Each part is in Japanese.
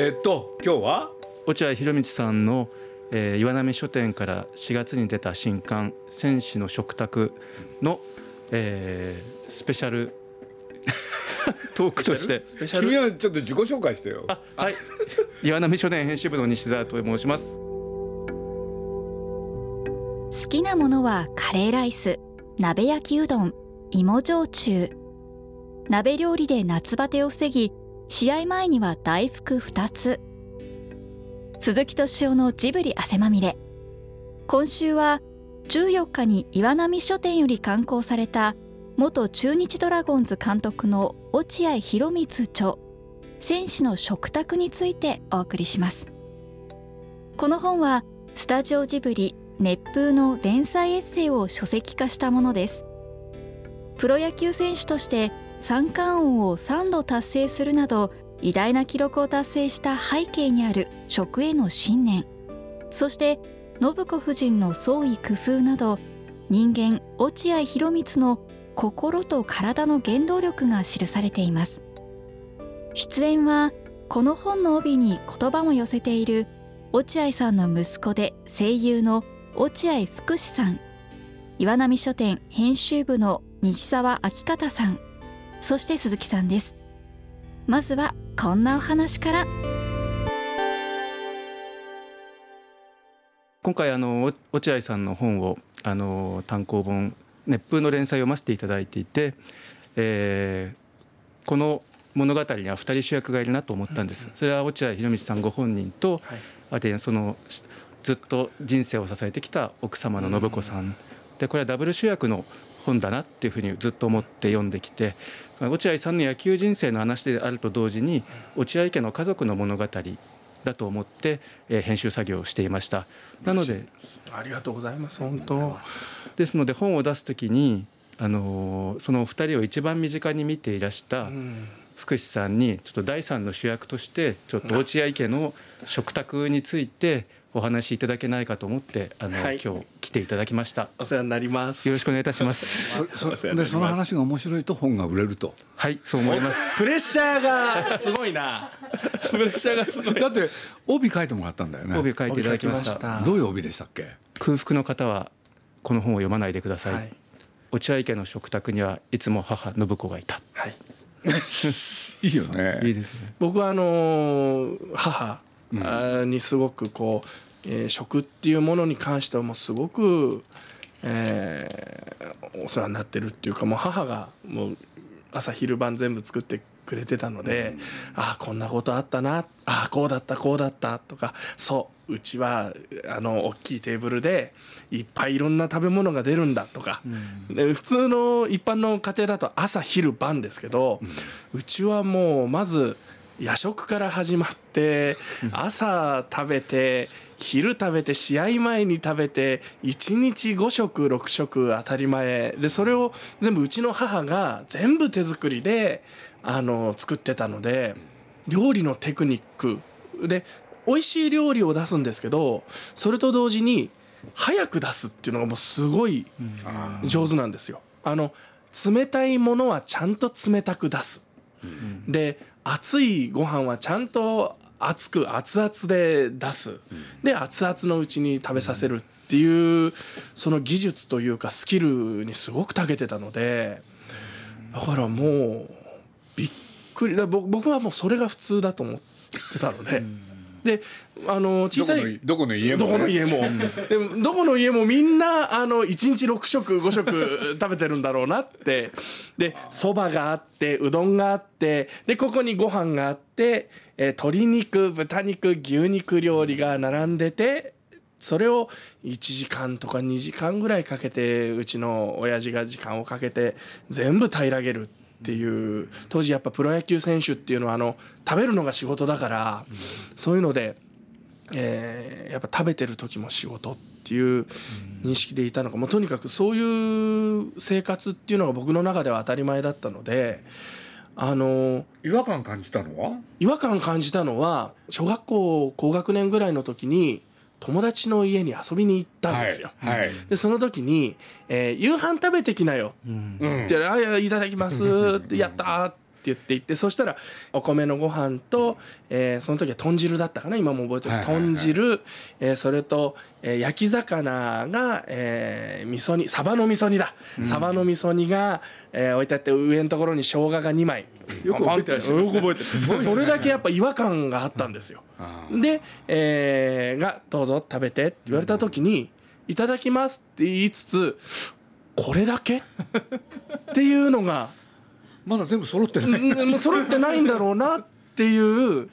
えー、っと今日は？落合博満さんの、えー、岩波書店から4月に出た新刊「戦士の食卓の」えー、スペシャル トークとして。スペシャル？君はちょっと自己紹介してよ。はい。岩波書店編集部の西澤と申します。好きなものはカレーライス鍋焼きうどん芋焼酎。鍋料理で夏バテを防ぎ試合前には大福2つ。鈴木敏夫のジブリ汗まみれ。今週は14日に岩波書店より刊行された元中日ドラゴンズ監督の落合博満著。戦士の食卓についてお送りします。この本はスタジオジブリ熱風の連載エッセイを書籍化したものです。プロ野球選手として三冠王を3度達成するなど偉大な記録を達成した背景にある食への信念。そして信子夫人の創意工夫など人間落合博満の心と体の原動力が記されています。出演はこの本の帯に言葉も寄せている落合さんの息子で声優の落合福士さん。岩波書店編集部の西澤明方さん。そして鈴木さんです。まずはこんなお話から。今回あの落合さんの本をあの単行本熱風の連載を読ませていただいていて、えー、この物語には2人主役がいるなと思ったんです。それは落合博満さんご本人と、はい、あとそのずっと人生を支えてきた奥様の信子さん。でこれはダブル主役の本だなっていうふうにずっと思って読んできて落合さんの野球人生の話であると同時に落合家の家族の物語だと思って、えー、編集作業をしていました。なのでありがとうございます本当。ですので本を出す時にあのその2人を一番身近に見ていらした福士さんにちょっと第三の主役としてちょっと落合家の食卓についてお話しいただけないかと思ってあの、はい、今日来ていただきました。お世話になります。よろしくお願いいたします。でその話が面白いと本が売れると。はいそう思います。プレッシャーがすごいな。プレッシャーがすごい。だって帯書いてもらったんだよね。帯書いていただきました。どういう帯でしたっけ？空腹の方はこの本を読まないでください、はい、落合家の食卓にはいつも母信子がいた。はい。いいよね。いいですね。僕はあの母にすごくこう、えー、食っていうものに関してはもうすごく、えー、お世話になってるっていうかもう母がもう朝昼晩全部作ってくれてたので、うん、ああこんなことあったなああこうだったこうだったとかそううちはあの大きいテーブルでいっぱいいろんな食べ物が出るんだとか、うん、で普通の一般の家庭だと朝昼晩ですけど、うん、うちはもうまず夜食から始まって 朝食べて昼食べて試合前に食べて1日5食6食当たり前でそれを全部うちの母が全部手作りであの作ってたので料理のテクニックで美味しい料理を出すんですけどそれと同時に早く出すっていうのがもうすごい上手なんですよ。あの冷たいものはちゃんと冷たく出す。で熱いご飯はちゃんと熱く熱々で出す、で熱々のうちに食べさせるっていうその技術というかスキルにすごく長けてたのでだからもうびっくり。だ僕はもうそれが普通だと思ってたので。であの小さいどこの家も、ね、どこの家も。でもどこの家もみんなあの1日6食5食 食べてるんだろうなって。でそばがあってうどんがあってでここにご飯があって、えー、鶏肉豚肉牛肉料理が並んでてそれを1時間とか2時間ぐらいかけてうちの親父が時間をかけて全部平らげるっていう当時やっぱプロ野球選手っていうのはあの食べるのが仕事だから、そういうので、えー、やっぱ食べてる時も仕事っていう認識でいたのかもうとにかくそういう生活っていうのが僕の中では当たり前だったので。あの違和感感じたのは？違和感感じたのは小学校高学年ぐらいの時に友達の家に遊びに行ったんですよ。はい。はい、でその時に、えー「夕飯食べてきなよ」うん、って「あいただきます」って「やった」って言って言ってそしたらお米のご飯と、えーその時は豚汁だったかな今も覚えてる、はいはいはい豚汁、えーそれと、えー焼き魚が、えー味噌煮サバの味噌煮だ、サバの味噌煮が、えー置いてあって上のところに生姜が2枚。よく覚えてらっしゃいますよく覚えてる。それだけやっぱ違和感があったんですよ。あで、えーが「どうぞ食べて」って言われた時に「いただきます」って言いつつ「これだけ?」っていうのがまだ全部揃ってない。うんもう揃ってないんだろうなっていう、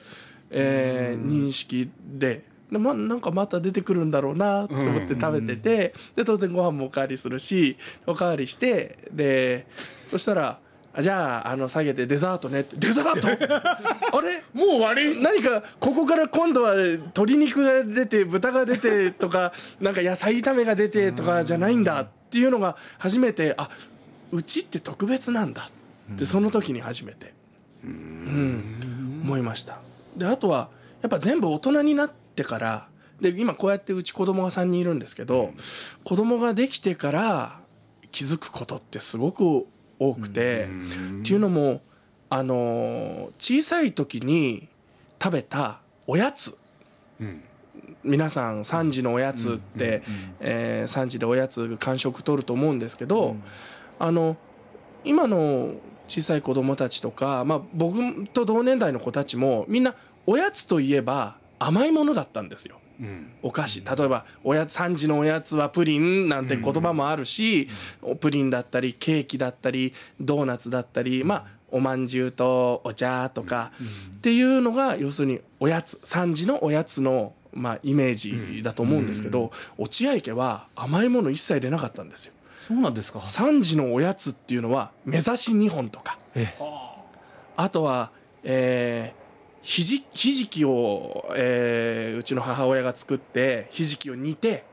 えー認識で。でまなんかまた出てくるんだろうなと思って食べてて。で当然ご飯もおかわりするしおかわりしてでそしたら「あじゃああの下げてデザートね」デザート？あれ？もう終わり？何かここから今度は鶏肉が出て豚が出てとかなんか野菜炒めが出てとかじゃないんだっていうのが初めてあうちって特別なんだってその時に初めて、うん、思いました。であとはやっぱ全部大人になってからで今こうやってうち子供が3人いるんですけど子供ができてから気づくことってすごく多くて。っていうのもあの小さい時に食べたおやつ。うん。皆さん3時のおやつって、えー3時でおやつ間食取ると思うんですけど、あの今の小さい子供たちとか、まあ、僕と同年代の子たちもみんなおやつといえば甘いものだったんですよ。うんお菓子例えばおやつ3時のおやつはプリンなんて言葉もあるし、プリンだったりケーキだったりドーナツだったりまあおまんじゅうとお茶とか、っていうのが要するにおやつ3時のおやつの、まあ、イメージだと思うんですけど、落合家は甘いもの一切出なかったんですよ。そうなんですか？3時のおやつっていうのは目指し2本とか。え。あとは、えーひじひじきを、えーうちの母親が作ってひじきを煮て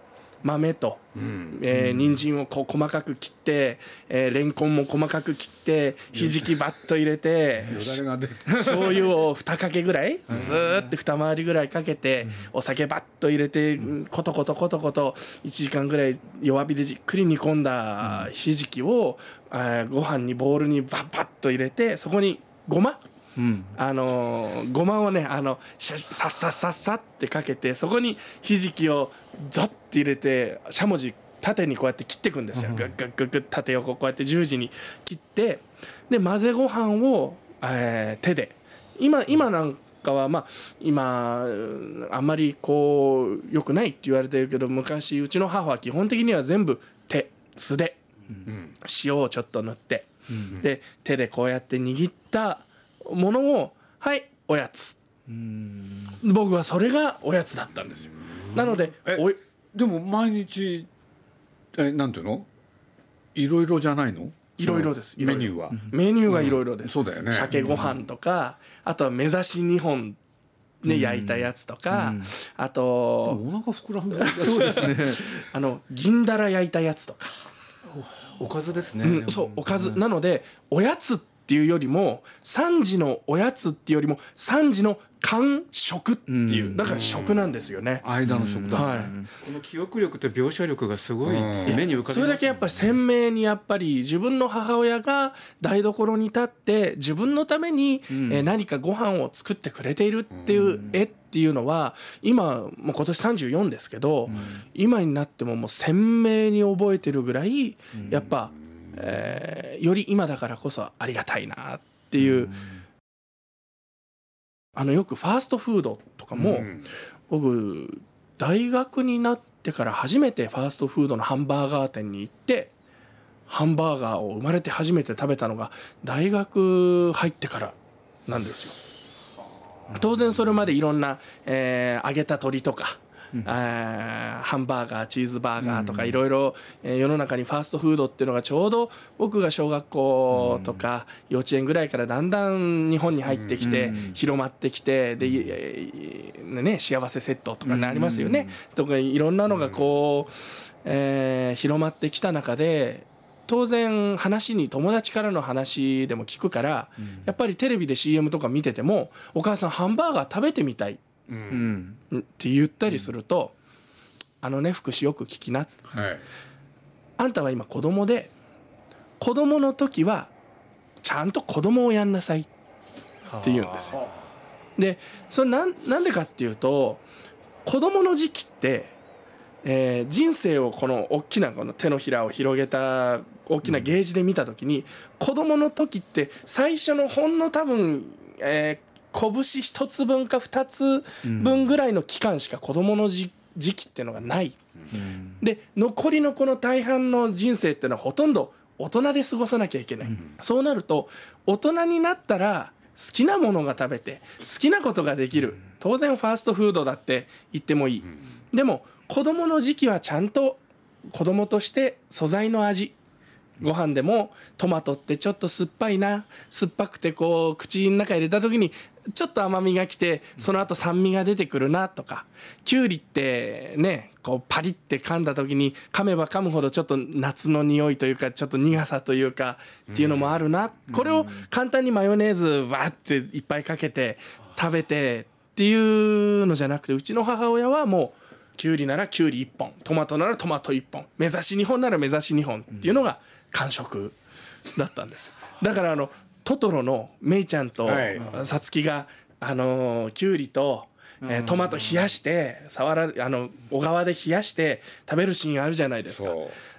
豆と、うん。えー人参をこう細かく切って、えーレンコンも細かく切ってひじきバッと入れて醤油を2かけぐらいスーって二回りぐらいかけてお酒バッと入れてうん。コトコトコトコト1時間ぐらい弱火でじっくり煮込んだひじきをえーご飯にボウルにバッバッと入れてそこにごまうん。あのーごまをねあのシャさっさっさっさってかけてそこにひじきをザッて入れてしゃもじ縦にこうやって切っていくんですよ。グッグッグッグッ縦横こうやって十字に切ってで混ぜご飯を、えー手で。今今なんかはまあ今うんあんまりこう良くないって言われてるけど昔うちの母は基本的には全部手素でうん。塩をちょっと塗って、で手でこうやって握ったものを「はいおやつ。うん」僕はそれがおやつだったんですよ。なのでえおいでも毎日えなんていうの？いろいろじゃないの？いろいろです。メニューは。メニューがいろいろです、そうだよね。鮭ご飯とかあとは目指し2本ね、焼いたやつとか、あとお腹膨らんでる。そうですねあの銀だら焼いたやつとか、おかずですね、うん、そうおかず、なのでおやつっていうよりも3時のおやつっていうよりも3時の間食っていう、うん。だから食なんですよね、間の食だ。はい。この記憶力と描写力がすごいうん目に浮かびますそれだけやっぱり鮮明にやっぱり自分の母親が台所に立って自分のためにん。えー何かご飯を作ってくれているっていう絵っていうのは今もう今年34ですけど今になってももう鮮明に覚えてるぐらいやっぱえーより今だからこそありがたいなっていうあのよくファーストフードとかもうん。僕大学になってから初めてファーストフードのハンバーガー店に行ってハンバーガーを生まれて初めて食べたのが大学入ってからなんですよ。当然それまでいろんな、えー揚げた鶏とか、えーハンバーガーチーズバーガーとかいろいろえー世の中にファーストフードっていうのがちょうど僕が小学校とか幼稚園ぐらいからだんだん日本に入ってきてうん。広まってきてで、ね、幸せセットとかねありますよね。とかいろんなのがこう、えー広まってきた中で当然話に友達からの話でも聞くから、やっぱりテレビで CM とか見てても「お母さんハンバーガー食べてみたい」ううん。んって言ったりすると「あのね福士よく聞きな」はいあんたは今子供で子供の時はちゃんと子供をやんなさいって言うんですよ。でそれなんなんでかっていうと子供の時期って、えー人生をこの大きなこの手のひらを広げた大きなゲージで見た時に、子供の時って最初のほんの多分、えー拳一つ分か二つ分ぐらいの期間しか子供のじ時期っていうのがない。で残りのこの大半の人生っていうのはほとんど大人で過ごさなきゃいけない、そうなると大人になったら好きなものが食べて好きなことができる。当然ファーストフードだって言ってもいい、でも子供の時期はちゃんと子供として素材の味ご飯でもトマトってちょっと酸っぱいな。酸っぱくてこう口の中入れた時にちょっと甘みがきてその後酸味が出てくるなとか。きゅうりってねこうパリって噛んだ時に噛めば噛むほどちょっと夏の匂いというかちょっと苦さというかっていうのもあるな。これを簡単にマヨネーズわっていっぱいかけて食べてっていうのじゃなくてうちの母親はもうきゅうりならきゅうり1本トマトならトマト1本目指し2本なら目指し2本っていうのが完食だったんですよ。だからあのトトロのメイちゃんとはい。さつきがあのきゅうりと、えートマト冷やして触らあの小川で冷やして食べるシーンあるじゃないですか。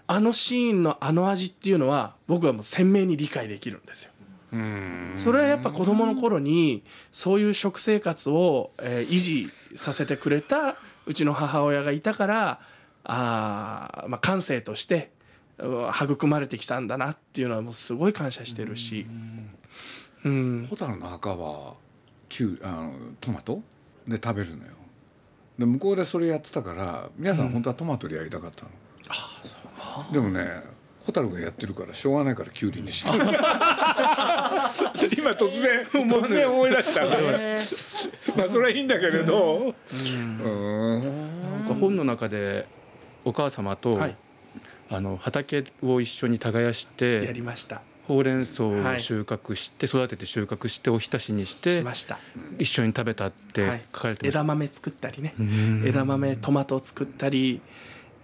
あのシーンのあの味っていうのは僕はもう鮮明に理解できるんですよ。うん。それはやっぱ子供の頃にそういう食生活を、えー維持させてくれたうちの母親がいたからあー、まあ、感性としてう育まれてきたんだなっていうのはもうすごい感謝してるし、うん、蛍の墓はきゅうあのトマトで食べるのよで向こうでそれやってたから皆さん本当はトマトでやりたかったの、でもね蛍がやってるからしょうがないからきゅうりにしてる今突然突然思い出したまあそれはいいんだけれどうんなんか本の中でお母様と、はいあの畑を一緒に耕してやりました。ほうれん草を収穫して、育てて収穫しておひたしにししてました、一緒に食べたってはい。書かれてました、枝豆作ったりね。枝豆トマトを作ったり、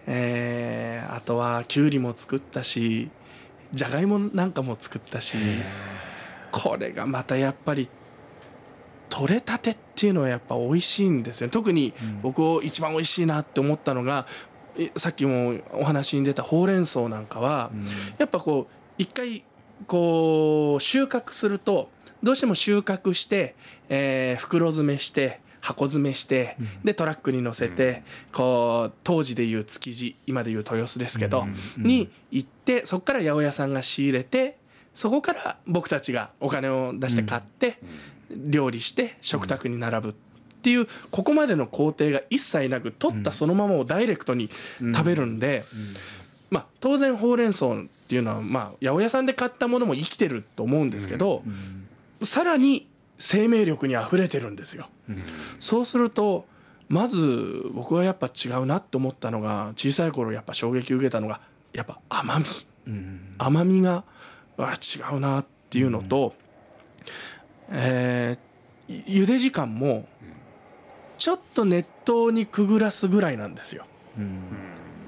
えーあとはきゅうりも作ったしじゃがいもなんかも作ったしこれがまたやっぱり取れたてっていうのはやっぱ美味しいんですよね。特に僕を一番美味しいなって思ったのがえさっきもお話に出たほうれん草なんかは、やっぱこう一回こう収穫するとどうしても収穫して、えー袋詰めして箱詰めして、でトラックに乗せて、こう当時でいう築地今でいう豊洲ですけど、に行ってそこから八百屋さんが仕入れてそこから僕たちがお金を出して買って、料理して食卓に並ぶっていうここまでの工程が一切なく取ったそのままをダイレクトに食べるんで、まあ、当然ほうれん草っていうのは、まあ、八百屋さんで買ったものも生きてると思うんですけど、さらに生命力にあふれてるんですよ。そうするとまず僕はやっぱ違うなって思ったのが小さい頃やっぱ衝撃受けたのがやっぱ甘み、甘みがあ違うなっていうのと、えーゆ茹で時間もちょっと熱湯にくぐらすぐらいなんですよ。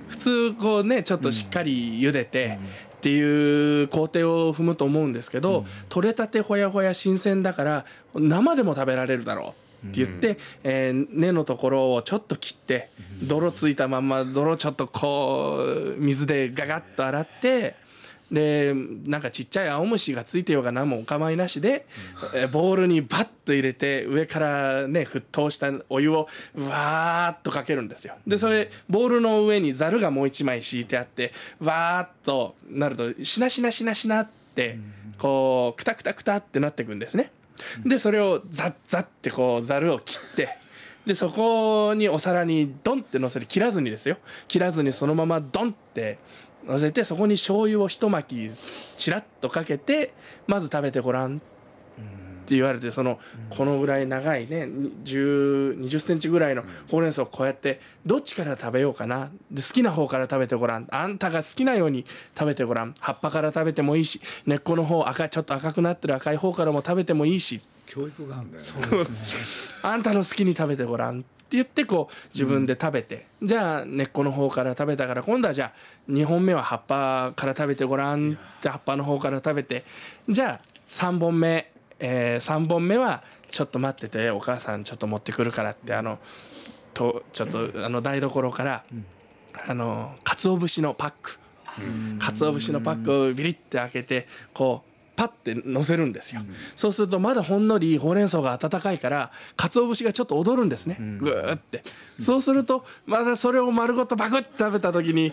普通こうねちょっとしっかり茹でてっていう工程を踏むと思うんですけど、取れたてほやほや新鮮だから生でも食べられるだろうって言って、えー根のところをちょっと切って泥ついたまんま泥ちょっとこう水でガガッと洗って。でなんかちっちゃい青虫がついてようが何もお構いなしで、えーボウルにバッと入れて上からね沸騰したお湯をわーっとかけるんですよ。でそれボウルの上にざるがもう一枚敷いてあってわーっとなるとしなしなしなしなってこうクタクタクタってなっていくんですね。でそれをザッザッってこうざるを切ってでそこにお皿にドンって乗せて切らずにですよ。切らずにそのままドンって乗せてそこに醤油を一巻きちらっとかけてまず食べてごらん。って言われてそのこのぐらい長いね10 20センチぐらいのほうれん草をこうやってどっちから食べようかな。で好きな方から食べてごらん。あんたが好きなように食べてごらん。葉っぱから食べてもいいし根っこの方赤いちょっと赤くなってる赤い方からも食べてもいいし。教育があるんだよね。あんたの好きに食べてごらん。って言ってこう自分で食べて、じゃあ根っこの方から食べたから今度はじゃあ2本目は葉っぱから食べてごらんって葉っぱの方から食べてじゃあ3本目、えー、3本目はちょっと待っててお母さんちょっと持ってくるからってあのとちょっとあの台所から、あの鰹節のパック。鰹節のパックをビリッて開けてこうパッて乗せるんですよ、そうするとまだほんのりほうれん草が温かいから鰹節がちょっと踊るんですね、ぐーって。そうするとまだそれを丸ごとバクッて食べた時に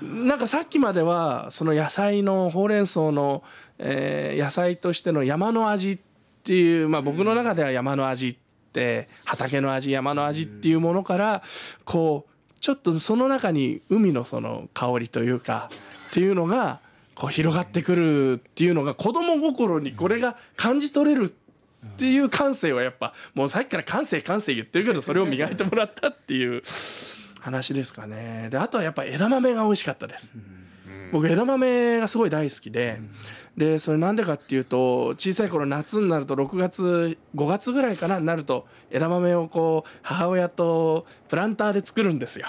なんかさっきまではその野菜のほうれん草の、えー野菜としての山の味っていう、まあ、僕の中では山の味って畑の味山の味っていうものからこうちょっとその中に海のその香りというかっていうのがこう広がってくるっていうのが子供心にこれが感じ取れるっていう感性はやっぱもうさっきから感性感性言ってるけどそれを磨いてもらったっていう話ですかね。であとはやっぱ枝豆が美味しかったです。僕枝豆がすごい大好きで。でそれなんでかっていうと小さい頃夏になると6月5月ぐらいかなになると枝豆をこう母親とプランターで作るんですよ。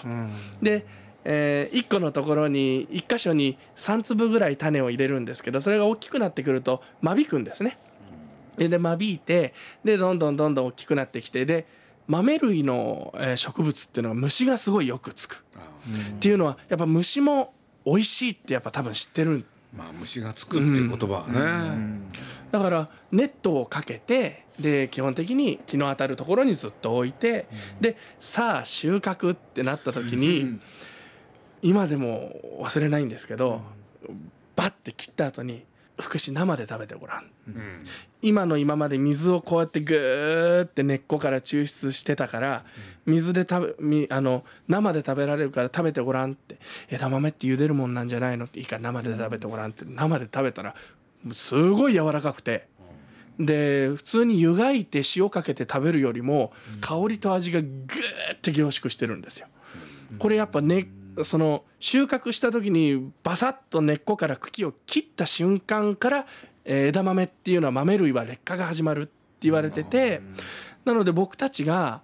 で、え1個のところに1箇所に3粒ぐらい種を入れるんですけどそれが大きくなってくると間引くんですね。でで間引いてでどんどんどんどん大きくなってきてで豆類のえー植物っていうのは虫がすごいよくつく。っていうのはやっぱ虫も美味しいってやっぱ多分知ってるまあ虫がつくっていう言葉はね、だからネットをかけてで基本的に日の当たるところにずっと置いて、でさあ収穫ってなった時に、今でも忘れないんですけど、バッて切った後に福祉生で食べてごらん、今の今まで水をこうやってグーって根っこから抽出してたから水で食べみあの生で食べられるから食べてごらんって枝豆って茹でるもんなんじゃないのっていいから生で食べてごらんって生で食べたらすごい柔らかくて。で普通に湯がいて塩かけて食べるよりも香りと味がグーって凝縮してるんですよ。これやっぱねその収穫した時にバサッと根っこから茎を切った瞬間から、えー枝豆っていうのは豆類は劣化が始まるって言われててなので僕たちが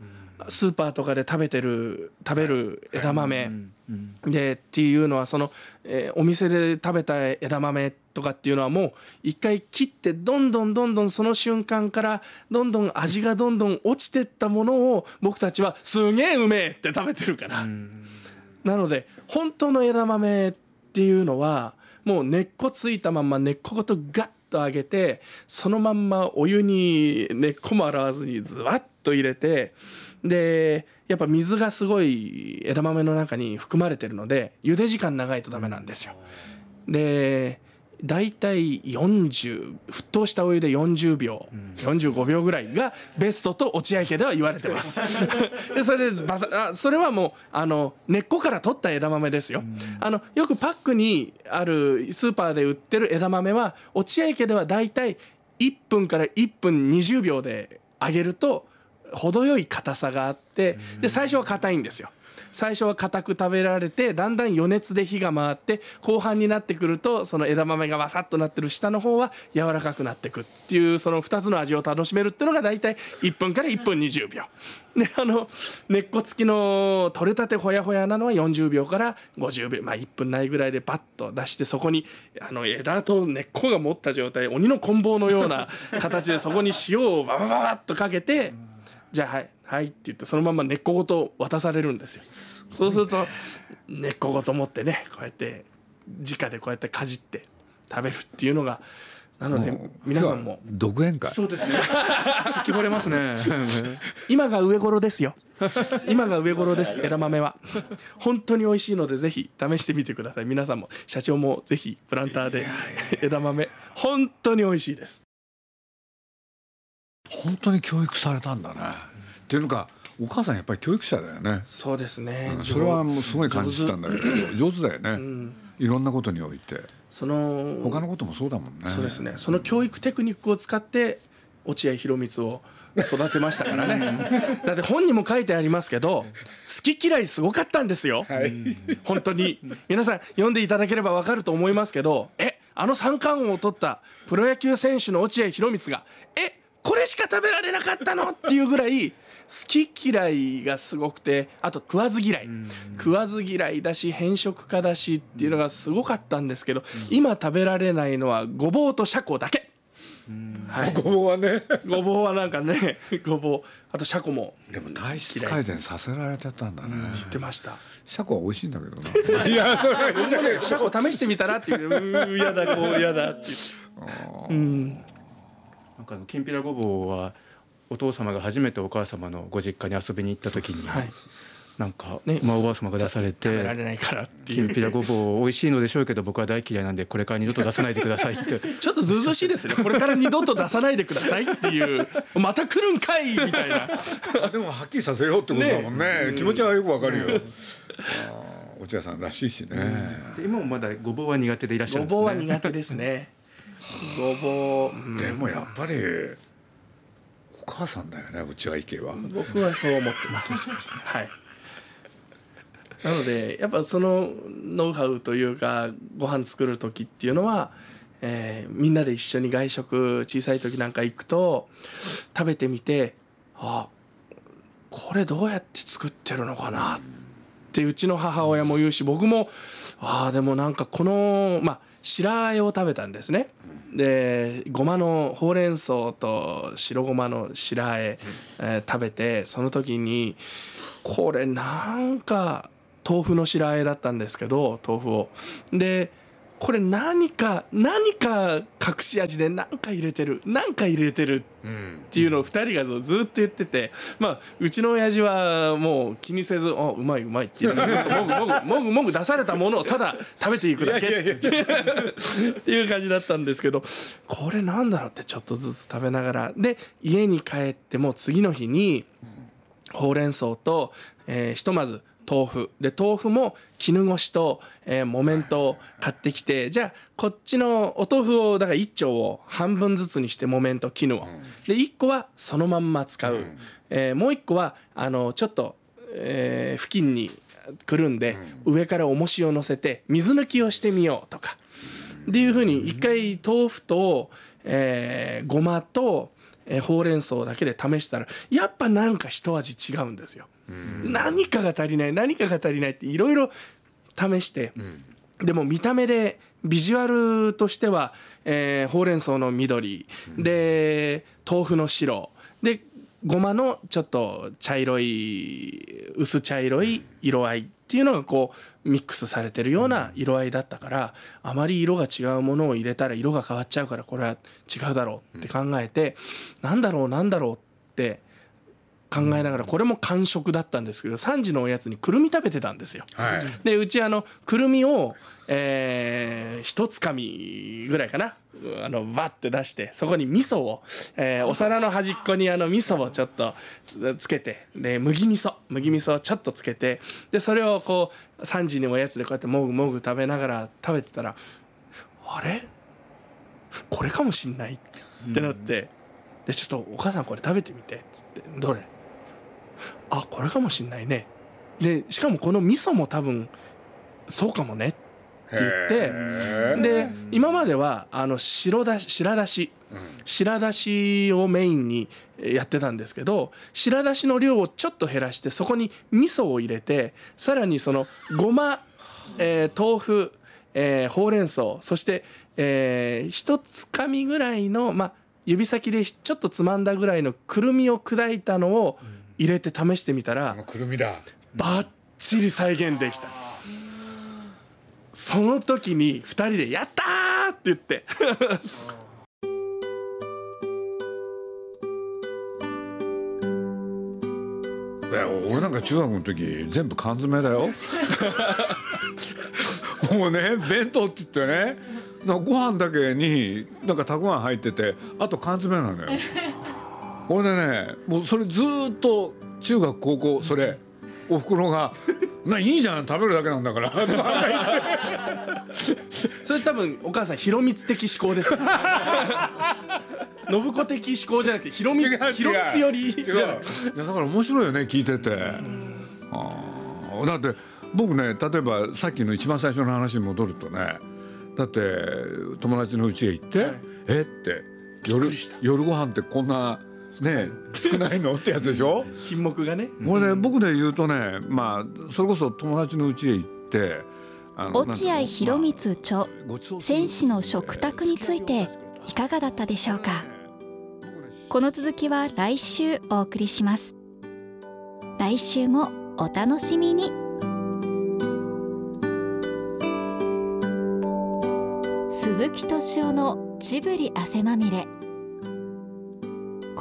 スーパーとかで食べてる食べる枝豆でっていうのはその、えーお店で食べた枝豆とかっていうのはもう一回切ってどんどんどんどんその瞬間からどんどん味がどんどん落ちてったものを僕たちはすげえうめえって食べてるから。なので本当の枝豆っていうのはもう根っこついたまんま根っこごとガッと上げてそのまんまお湯に根っこも洗わずにズワッと入れてでやっぱ水がすごい枝豆の中に含まれてるので茹で時間長いとダメなんですよ。で大体40沸騰したお湯で40秒、45秒ぐらいがベストと落合家では言われてます。でそれでバサあそれはもうあの根っこから取った枝豆ですよ、あのよくパックにあるスーパーで売ってる枝豆は落合家では大体1分から1分20秒で揚げると程よい硬さがあってで最初は硬いんですよ最初は硬く食べられてだんだん余熱で火が回って後半になってくるとその枝豆がわさっとなってる下の方は柔らかくなってくっていうその2つの味を楽しめるっていうのが大体1分から1分20秒。であの根っこ付きの取れたてほやほやなのは40秒から50秒。まあ1分ないぐらいでパッと出してそこにあの枝と根っこが持った状態鬼の棍棒のような形でそこに塩をババババッとかけてじゃあはいはいって言ってそのまま根っこごと渡されるんですよ。そうすると根っこごと持ってねこうやって直でこうやってかじって食べるっていうのがなので皆さんも。独演会。そうですね。決まれますね。今が植頃ですよ。今が植頃です枝豆は。本当に美味しいのでぜひ試してみてください。皆さんも社長もぜひプランターで枝豆本当に美味しいです本当に教育されたんだね。っていうのかお母さんやっぱり教育者だよね。そうですね。うんそれはもうすごい感じてたんだけど上手だよね、いろんなことにおいて。その他のこともそうだもんね。そうですね。その教育テクニックを使って落合博満を育てましたからね。だって本にも書いてありますけど好き嫌いすごかったんですよ、本当に。皆さん読んでいただければ分かると思いますけどえあの三冠王を取ったプロ野球選手の落合博満がえこれしか食べられなかったのっていうぐらい好き嫌いがすごくてあと食わず嫌い。食わず嫌いだし偏食家だしっていうのがすごかったんですけど今食べられないのはごぼうとシャコだけ。はい。ごぼうはね。ごぼうはなんかねごぼう。あとシャコも。でも体質改善させられてたんだね。言ってました。シャコは美味しいんだけどな。いやそれは僕もねシャコ試してみたらっていう。うーやだこうやだっていう。うんなんかあのきんぴらごぼうはお父様が初めてお母様のご実家に遊びに行った時に、はい。なんか、ね。まあ、おばあ様が出され食べられてないからってきいう。んぴらごぼう美味しいのでしょうけど僕は大嫌いなんでこれから二度と出さないでくださいって。ちょっとずうずうしいですね。これから二度と出さないでくださいっていう。また来るんかいみたいな。でもはっきりさせようってことだもんね。気持ちはよくわかるよ。落合さんらしいしね。で今もまだごぼうは苦手でいらっしゃるごんですね。ぼうは苦手ですねごぼう、うん。でもやっぱりお母さんだよねうちは池は。僕はそう思ってます。はい。なのでやっぱそのノウハウというかご飯作る時っていうのは、えーみんなで一緒に外食小さい時なんか行くと食べてみてあこれどうやって作ってるのかなってうちの母親も言うし僕もああでもなんかこのまあ白あえを食べたんですね。でごまのほうれん草と白ごまの白あええー食べてその時にこれなんか豆腐の白あえだったんですけど豆腐を。でこれ何か何か隠し味で何か入れてる何か入れてるっていうのを2人がずっと言っててまあうちの親父はもう気にせず「あうまいうまい」って言ってもぐもぐもぐもぐ出されたものをただ食べていくだけっていう感じだったんですけどこれなんだろうってちょっとずつ食べながら。で家に帰っても次の日にほうれん草と、えーひとまず豆腐。で豆腐も絹ごしと、えー木綿と買ってきてじゃあこっちのお豆腐をだから1丁を半分ずつにして木綿と絹を、で1個はそのまんま使う、えーもう1個はあのちょっと、えー付近にくるんで、上から重しを乗せて水抜きをしてみようとか。っていうふうに一回豆腐と、えーごまと、えーほうれん草だけで試したらやっぱなんか一味違うんですよ。何かが足りない何かが足りないっていろいろ試して、でも見た目でビジュアルとしては、えーほうれん草の緑、で豆腐の白。でごまのちょっと茶色い薄茶色い色合いっていうのがこうミックスされてるような色合いだったからあまり色が違うものを入れたら色が変わっちゃうからこれは違うだろうって考えてなんだろうなんだろうって考えながらこれも完食だったんですけど3時のおやつにくるみ食べてたんですよ。はい。でうちあのくるみを、えー、一つかみぐらいかなあのバッて出してそこに味噌を、えーお皿の端っこにあの味噌をちょっとつけてで麦味噌麦味噌をちょっとつけてでそれをこう3時におやつでこうやってもぐもぐ食べながら食べてたらあれ？これかもしんないってなって、でちょっとお母さんこれ食べてみてっつってどれ？あこれかもしんないね。でしかもこの味噌も多分そうかもねって言ってで今まではあの白だし白だし。白だしをメインにやってたんですけど白だしの量をちょっと減らしてそこに味噌を入れてさらにその ごま、えー豆腐、えーほうれん草そして、えー一つかみぐらいの、まあ、指先でちょっとつまんだぐらいのくるみを砕いたのを入れて試してみたら、くるみだ。バッチリ再現できた。その時に2人で「やったー!」って言って。俺なんか中学の時全部缶詰だよ。もうね弁当って言ってね。ご飯だけになんかたくあん入っててあと缶詰なのよ俺でねもうそれずーっと中学高校それおふくろが「ないいじゃん食べるだけなんだから」それ多分お母さん広光的思考です。ね 信子的思考じゃなくて広光よりいゃない。やだから面白いよね聞いてて。あー。だって僕ね例えばさっきの一番最初の話に戻るとねだって友達の家へ行ってはい「え？っ?」て夜夜ご飯ってこんなね少ないのってやつでしょ？品目がね。これね僕で言うとねまあそれこそ友達の家へ行って落合博満著。戦士の食卓についていかがだったでしょうか？この続きは来週お送りします。来週もお楽しみに。鈴木敏夫のジブリ汗まみれ